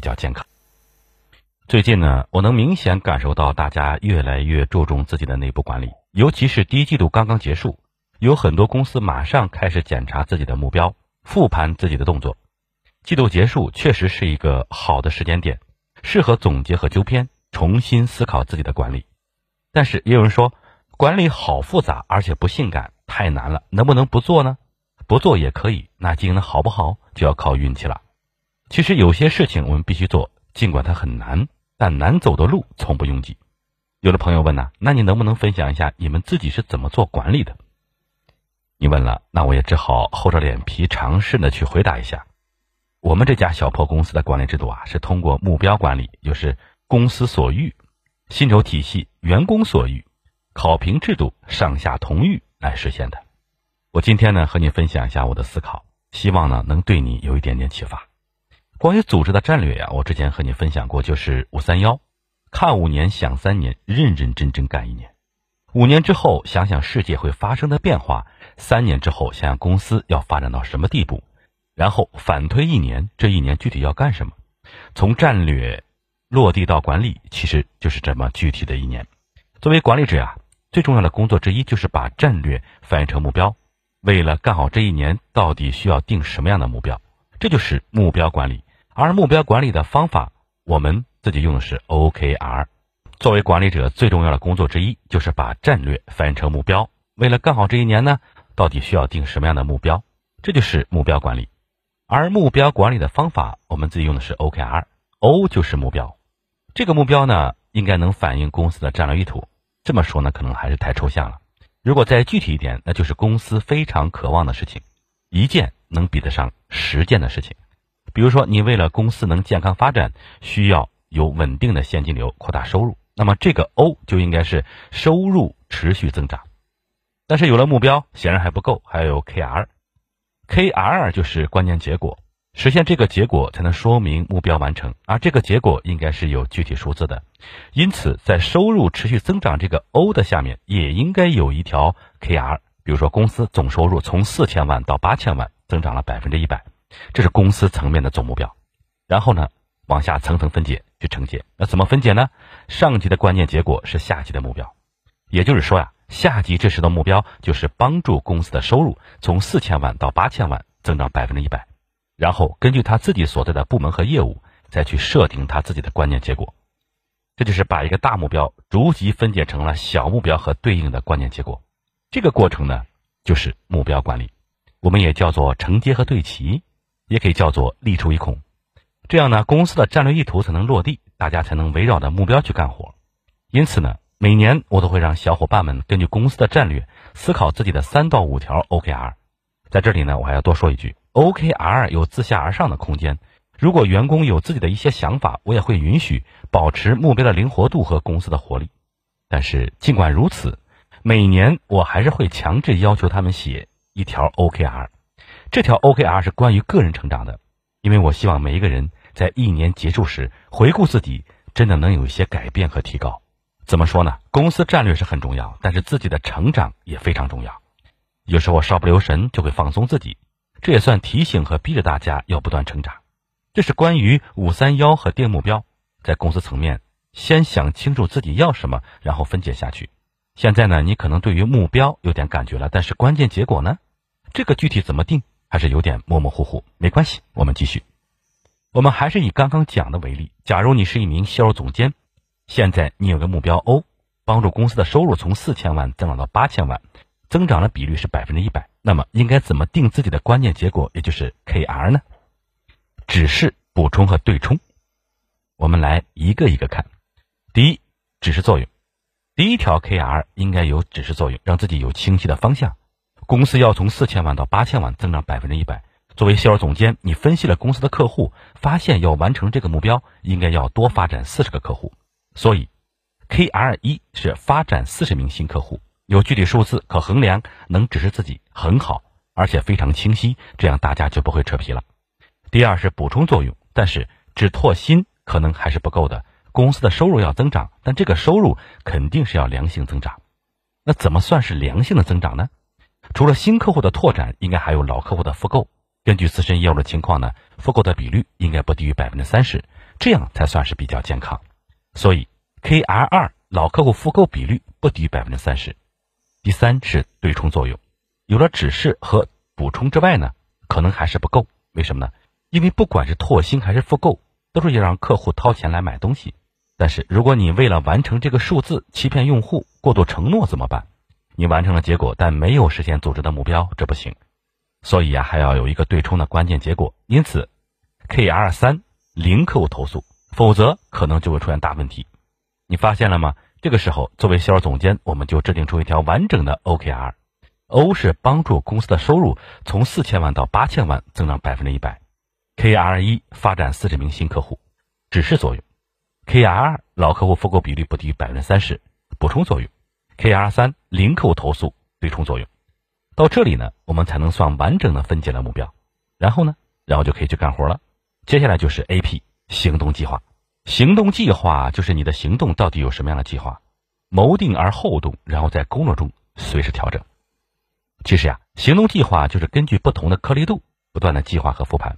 比较健康。最近呢，我能明显感受到大家越来越注重自己的内部管理，尤其是第一季度刚刚结束，有很多公司马上开始检查自己的目标，复盘自己的动作。季度结束确实是一个好的时间点，适合总结和纠偏，重新思考自己的管理。但是也有人说，管理好复杂，而且不性感，太难了，能不能不做呢？不做也可以，那经营的好不好就要靠运气了。其实有些事情我们必须做，尽管它很难。但难走的路从不拥挤。有的朋友问呢，那你能不能分享一下你们自己是怎么做管理的？你问了，那我也只好厚着脸皮尝试的去回答一下。我们这家小破公司的管理制度啊，是通过目标管理，就是公司所欲、薪酬体系、员工所欲、考评制度、上下同欲来实现的。我今天呢，和你分享一下我的思考，希望呢能对你有一点点启发。关于组织的战略呀，我之前和你分享过，就是五三幺，看五年，想三年，认认真真干一年。五年之后，想想世界会发生的变化；三年之后，想想公司要发展到什么地步。然后反推一年，这一年具体要干什么？从战略落地到管理，其实就是这么具体的一年。作为管理者呀，最重要的工作之一就是把战略翻译成目标。为了干好这一年，到底需要定什么样的目标？这就是目标管理。而目标管理的方法，我们自己用的是 OKR。作为管理者，最重要的工作之一就是把战略翻译成目标。为了干好这一年呢，到底需要定什么样的目标？这就是目标管理。而目标管理的方法，我们自己用的是 OKR。O 就是目标，这个目标呢，应该能反映公司的战略意图。这么说呢，可能还是太抽象了。如果再具体一点，那就是公司非常渴望的事情，一件能比得上十件的事情。比如说，你为了公司能健康发展，需要有稳定的现金流，扩大收入，那么这个 O 就应该是收入持续增长。但是有了目标，显然还不够，还有 KR，KR 就是关键结果，实现这个结果才能说明目标完成，而这个结果应该是有具体数字的。因此，在收入持续增长这个 O 的下面，也应该有一条 KR，比如说公司总收入从四千万到八千万，增长了百分之一百。这是公司层面的总目标，然后呢，往下层层分解去承接。那怎么分解呢？上级的关键结果是下级的目标，也就是说呀，下级这时的目标就是帮助公司的收入从四千万到八千万增长百分之一百，然后根据他自己所在的部门和业务再去设定他自己的关键结果。这就是把一个大目标逐级分解成了小目标和对应的关键结果。这个过程呢，就是目标管理，我们也叫做承接和对齐。也可以叫做力出一孔，这样呢，公司的战略意图才能落地，大家才能围绕着目标去干活。因此呢，每年我都会让小伙伴们根据公司的战略思考自己的三到五条 OKR。在这里呢，我还要多说一句，OKR 有自下而上的空间。如果员工有自己的一些想法，我也会允许保持目标的灵活度和公司的活力。但是尽管如此，每年我还是会强制要求他们写一条 OKR。这条 OKR 是关于个人成长的，因为我希望每一个人在一年结束时回顾自己，真的能有一些改变和提高。怎么说呢？公司战略是很重要，但是自己的成长也非常重要。有时候稍不留神就会放松自己，这也算提醒和逼着大家要不断成长。这是关于五三幺和定目标，在公司层面先想清楚自己要什么，然后分解下去。现在呢，你可能对于目标有点感觉了，但是关键结果呢？这个具体怎么定？还是有点模模糊糊，没关系，我们继续。我们还是以刚刚讲的为例，假如你是一名销售总监，现在你有个目标 O，帮助公司的收入从四千万增长到八千万，增长的比率是百分之一百，那么应该怎么定自己的关键结果，也就是 KR 呢？指示、补充和对冲，我们来一个一个看。第一，指示作用，第一条 KR 应该有指示作用，让自己有清晰的方向。公司要从四千万到八千万，增长百分之一百。作为销售总监，你分析了公司的客户，发现要完成这个目标，应该要多发展四十个客户。所以，KR 一是发展四十名新客户，有具体数字可衡量，能指示自己很好，而且非常清晰，这样大家就不会扯皮了。第二是补充作用，但是只拓新可能还是不够的。公司的收入要增长，但这个收入肯定是要良性增长。那怎么算是良性的增长呢？除了新客户的拓展，应该还有老客户的复购。根据自身业务的情况呢，复购的比率应该不低于百分之三十，这样才算是比较健康。所以 KR 二老客户复购比率不低于百分之三十。第三是对冲作用，有了指示和补充之外呢，可能还是不够。为什么呢？因为不管是拓新还是复购，都是要让客户掏钱来买东西。但是如果你为了完成这个数字欺骗用户、过度承诺怎么办？你完成了结果，但没有实现组织的目标，这不行。所以啊，还要有一个对冲的关键结果。因此，KR 三零客户投诉，否则可能就会出现大问题。你发现了吗？这个时候，作为销售总监，我们就制定出一条完整的 OKR。O 是帮助公司的收入从四千万到八千万增长百分之一百。KR 一发展四十名新客户，指示作用。KR 二老客户复购比率不低于百分之三十，补充作用。KR 三零扣投诉，对冲作用。到这里呢，我们才能算完整的分解了目标。然后呢，然后就可以去干活了。接下来就是 AP 行动计划。行动计划就是你的行动到底有什么样的计划，谋定而后动，然后在工作中随时调整。其实呀，行动计划就是根据不同的颗粒度不断的计划和复盘。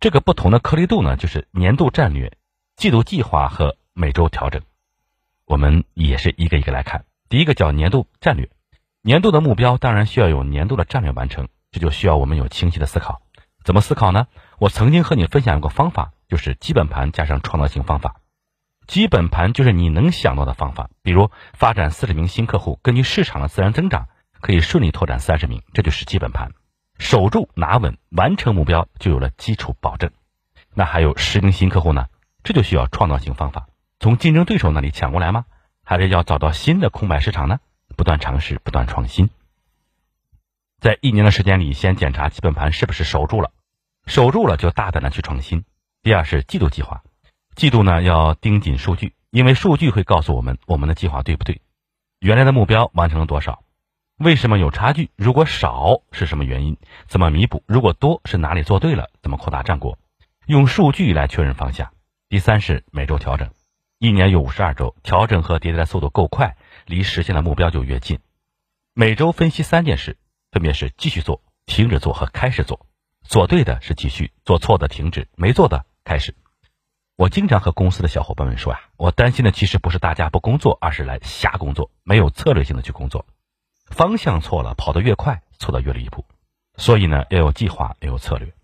这个不同的颗粒度呢，就是年度战略。季度计划和每周调整，我们也是一个一个来看。第一个叫年度战略，年度的目标当然需要有年度的战略完成，这就需要我们有清晰的思考。怎么思考呢？我曾经和你分享过方法，就是基本盘加上创造性方法。基本盘就是你能想到的方法，比如发展四十名新客户，根据市场的自然增长，可以顺利拓展三十名，这就是基本盘。守住拿稳，完成目标就有了基础保证。那还有十名新客户呢？这就需要创造性方法，从竞争对手那里抢过来吗？还是要找到新的空白市场呢？不断尝试，不断创新。在一年的时间里，先检查基本盘是不是守住了，守住了就大胆的去创新。第二是季度计划，季度呢要盯紧数据，因为数据会告诉我们我们的计划对不对，原来的目标完成了多少，为什么有差距？如果少是什么原因？怎么弥补？如果多是哪里做对了？怎么扩大战果？用数据来确认方向。第三是每周调整，一年有五十二周，调整和迭代的速度够快，离实现的目标就越近。每周分析三件事，分别是继续做、停止做和开始做。做对的是继续，做错的停止，没做的开始。我经常和公司的小伙伴们说呀，我担心的其实不是大家不工作，而是来瞎工作，没有策略性的去工作，方向错了，跑得越快，错得越离谱。所以呢，要有计划，要有策略。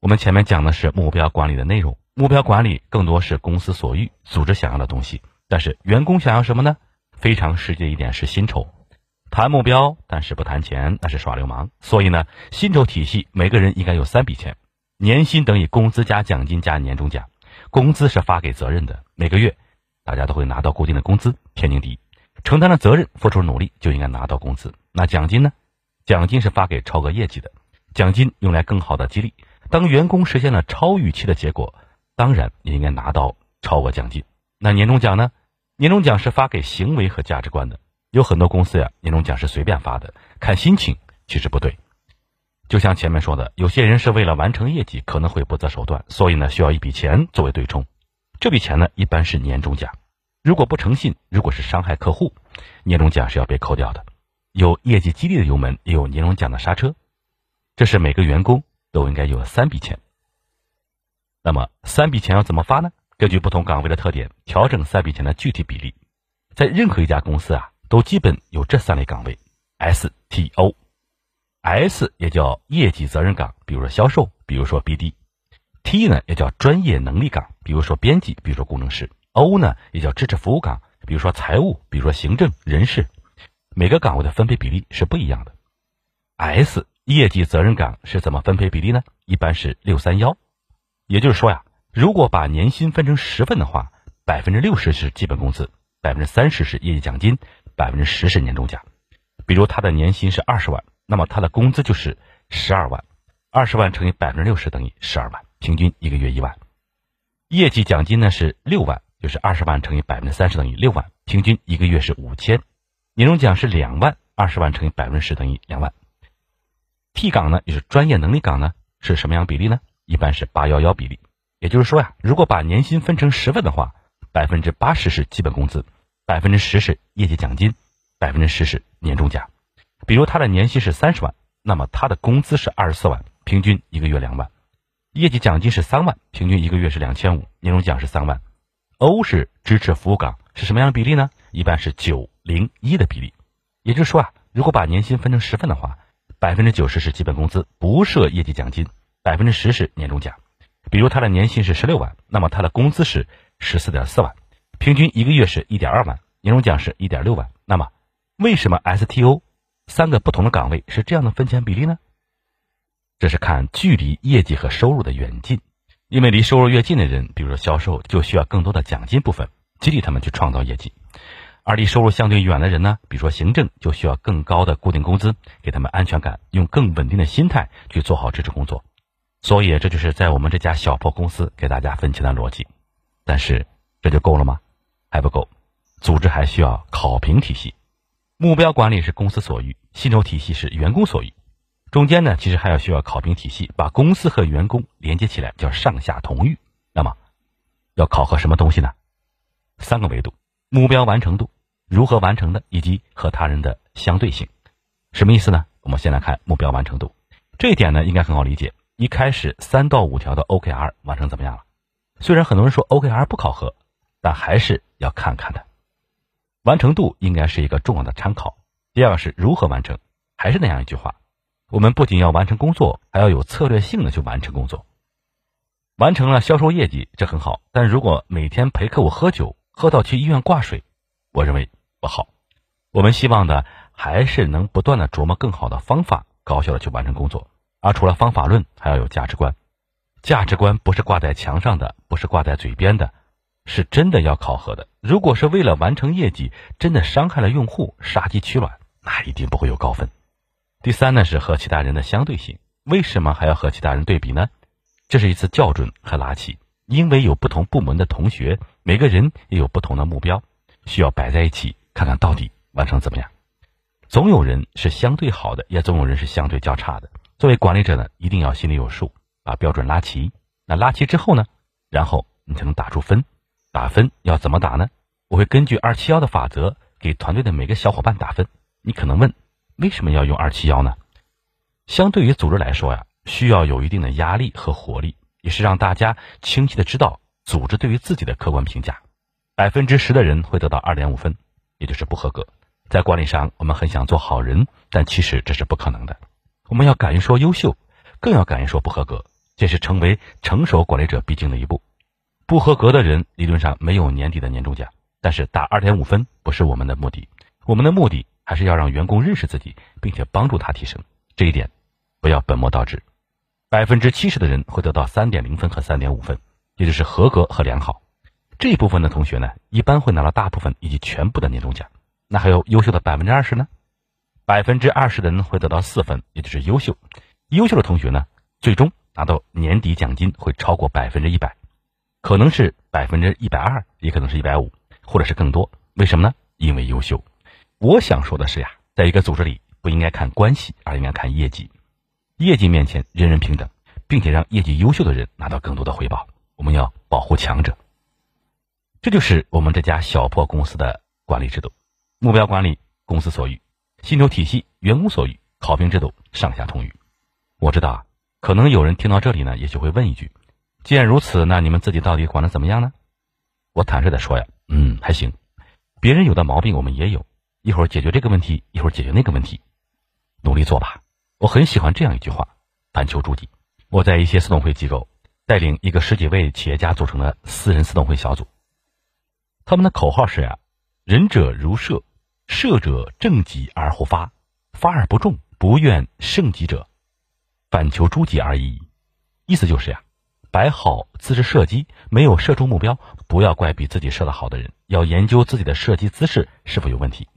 我们前面讲的是目标管理的内容。目标管理更多是公司所欲、组织想要的东西，但是员工想要什么呢？非常实际的一点是薪酬。谈目标，但是不谈钱，那是耍流氓。所以呢，薪酬体系每个人应该有三笔钱：年薪等于工资加奖金加年终奖。工资是发给责任的，每个月大家都会拿到固定的工资，天经地义。承担了责任，付出努力，就应该拿到工资。那奖金呢？奖金是发给超额业绩的，奖金用来更好的激励。当员工实现了超预期的结果。当然也应该拿到超额奖金。那年终奖呢？年终奖是发给行为和价值观的。有很多公司呀，年终奖是随便发的，看心情，其实不对。就像前面说的，有些人是为了完成业绩，可能会不择手段，所以呢，需要一笔钱作为对冲。这笔钱呢，一般是年终奖。如果不诚信，如果是伤害客户，年终奖是要被扣掉的。有业绩激励的油门，也有年终奖的刹车。这是每个员工都应该有三笔钱。那么三笔钱要怎么发呢？根据不同岗位的特点，调整三笔钱的具体比例。在任何一家公司啊，都基本有这三类岗位：S、T、O。S 也叫业绩责任岗，比如说销售，比如说 BD；T 呢也叫专业能力岗，比如说编辑，比如说工程师；O 呢也叫支持服务岗，比如说财务，比如说行政、人事。每个岗位的分配比例是不一样的。S 业绩责任岗是怎么分配比例呢？一般是六三幺。也就是说呀，如果把年薪分成十份的话，百分之六十是基本工资，百分之三十是业绩奖金，百分之十是年终奖。比如他的年薪是二十万，那么他的工资就是十二万，二十万乘以百分之六十等于十二万，平均一个月一万。业绩奖金呢是六万，就是二十万乘以百分之三十等于六万，平均一个月是五千。年终奖是两万，二十万乘以百分之十等于两万。T 岗呢，就是专业能力岗呢，是什么样比例呢？一般是八幺幺比例，也就是说呀，如果把年薪分成十份的话，百分之八十是基本工资，百分之十是业绩奖金，百分之十是年终奖。比如他的年薪是三十万，那么他的工资是二十四万，平均一个月两万。业绩奖金是三万，平均一个月是两千五，年终奖是三万。O 是支持服务岗，是什么样的比例呢？一般是九零一的比例。也就是说啊，如果把年薪分成十份的话，百分之九十是基本工资，不设业绩奖金，百分之十是年终奖。比如他的年薪是十六万，那么他的工资是十四点四万，平均一个月是一点二万，年终奖是一点六万。那么为什么 STO 三个不同的岗位是这样的分钱比例呢？这是看距离业绩和收入的远近，因为离收入越近的人，比如说销售，就需要更多的奖金部分激励他们去创造业绩；而离收入相对远的人呢，比如说行政，就需要更高的固定工资，给他们安全感，用更稳定的心态去做好支持工作。所以这就是在我们这家小破公司给大家分钱的逻辑。但是这就够了吗？还不够，组织还需要考评体系。目标管理是公司所欲，薪酬体系是员工所欲。中间呢，其实还要需要考评体系，把公司和员工连接起来，叫上下同欲。那么，要考核什么东西呢？三个维度：目标完成度、如何完成的，以及和他人的相对性。什么意思呢？我们先来看目标完成度。这一点呢，应该很好理解。一开始三到五条的 OKR 完成怎么样了？虽然很多人说 OKR 不考核，但还是要看看的。完成度应该是一个重要的参考。第二个是如何完成，还是那样一句话。我们不仅要完成工作，还要有策略性的去完成工作。完成了销售业绩，这很好。但如果每天陪客户喝酒，喝到去医院挂水，我认为不好。我们希望的还是能不断的琢磨更好的方法，高效的去完成工作。而除了方法论，还要有价值观。价值观不是挂在墙上的，不是挂在嘴边的，是真的要考核的。如果是为了完成业绩，真的伤害了用户，杀鸡取卵，那一定不会有高分。第三呢是和其他人的相对性，为什么还要和其他人对比呢？这是一次校准和拉齐，因为有不同部门的同学，每个人也有不同的目标，需要摆在一起看看到底完成怎么样。总有人是相对好的，也总有人是相对较差的。作为管理者呢，一定要心里有数，把标准拉齐。那拉齐之后呢，然后你才能打出分。打分要怎么打呢？我会根据二七幺的法则给团队的每个小伙伴打分。你可能问。为什么要用二七幺呢？相对于组织来说呀，需要有一定的压力和活力，也是让大家清晰的知道组织对于自己的客观评价。百分之十的人会得到二点五分，也就是不合格。在管理上，我们很想做好人，但其实这是不可能的。我们要敢于说优秀，更要敢于说不合格，这是成为成熟管理者必经的一步。不合格的人理论上没有年底的年终奖，但是打二点五分不是我们的目的，我们的目的。还是要让员工认识自己，并且帮助他提升这一点，不要本末倒置。百分之七十的人会得到三点零分和三点五分，也就是合格和良好。这一部分的同学呢，一般会拿到大部分以及全部的年终奖。那还有优秀的百分之二十呢？百分之二十的人会得到四分，也就是优秀。优秀的同学呢，最终拿到年底奖金会超过百分之一百，可能是百分之一百二，也可能是一百五，或者是更多。为什么呢？因为优秀。我想说的是呀，在一个组织里，不应该看关系，而应该看业绩。业绩面前，人人平等，并且让业绩优秀的人拿到更多的回报。我们要保护强者。这就是我们这家小破公司的管理制度：目标管理，公司所欲；薪酬体系，员工所欲；考评制度，上下同欲。我知道啊，可能有人听到这里呢，也许会问一句：既然如此，那你们自己到底管的怎么样呢？我坦率的说呀，嗯，还行。别人有的毛病，我们也有。一会儿解决这个问题，一会儿解决那个问题，努力做吧。我很喜欢这样一句话：反求诸己。我在一些私董会机构带领一个十几位企业家组成的私人私董会小组，他们的口号是呀：仁者如射，射者正己而后发，发而不中，不愿胜己者，反求诸己而已。意思就是呀，摆好姿势射击，没有射中目标，不要怪比自己射得好的人，要研究自己的射击姿势是否有问题。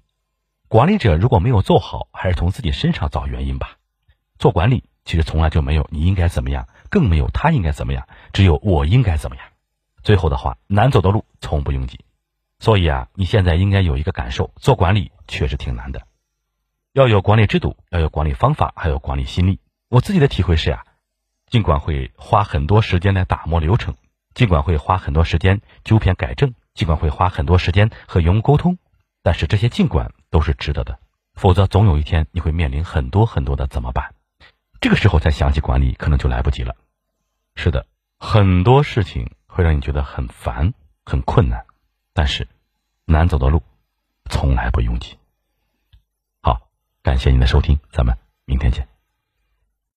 管理者如果没有做好，还是从自己身上找原因吧。做管理其实从来就没有你应该怎么样，更没有他应该怎么样，只有我应该怎么样。最后的话，难走的路从不拥挤。所以啊，你现在应该有一个感受：做管理确实挺难的，要有管理制度，要有管理方法，还有管理心力。我自己的体会是呀，尽管会花很多时间来打磨流程，尽管会花很多时间纠偏改正，尽管会花很多时间和员工沟通。但是这些尽管都是值得的，否则总有一天你会面临很多很多的怎么办？这个时候再想起管理，可能就来不及了。是的，很多事情会让你觉得很烦、很困难，但是难走的路从来不拥挤。好，感谢您的收听，咱们明天见。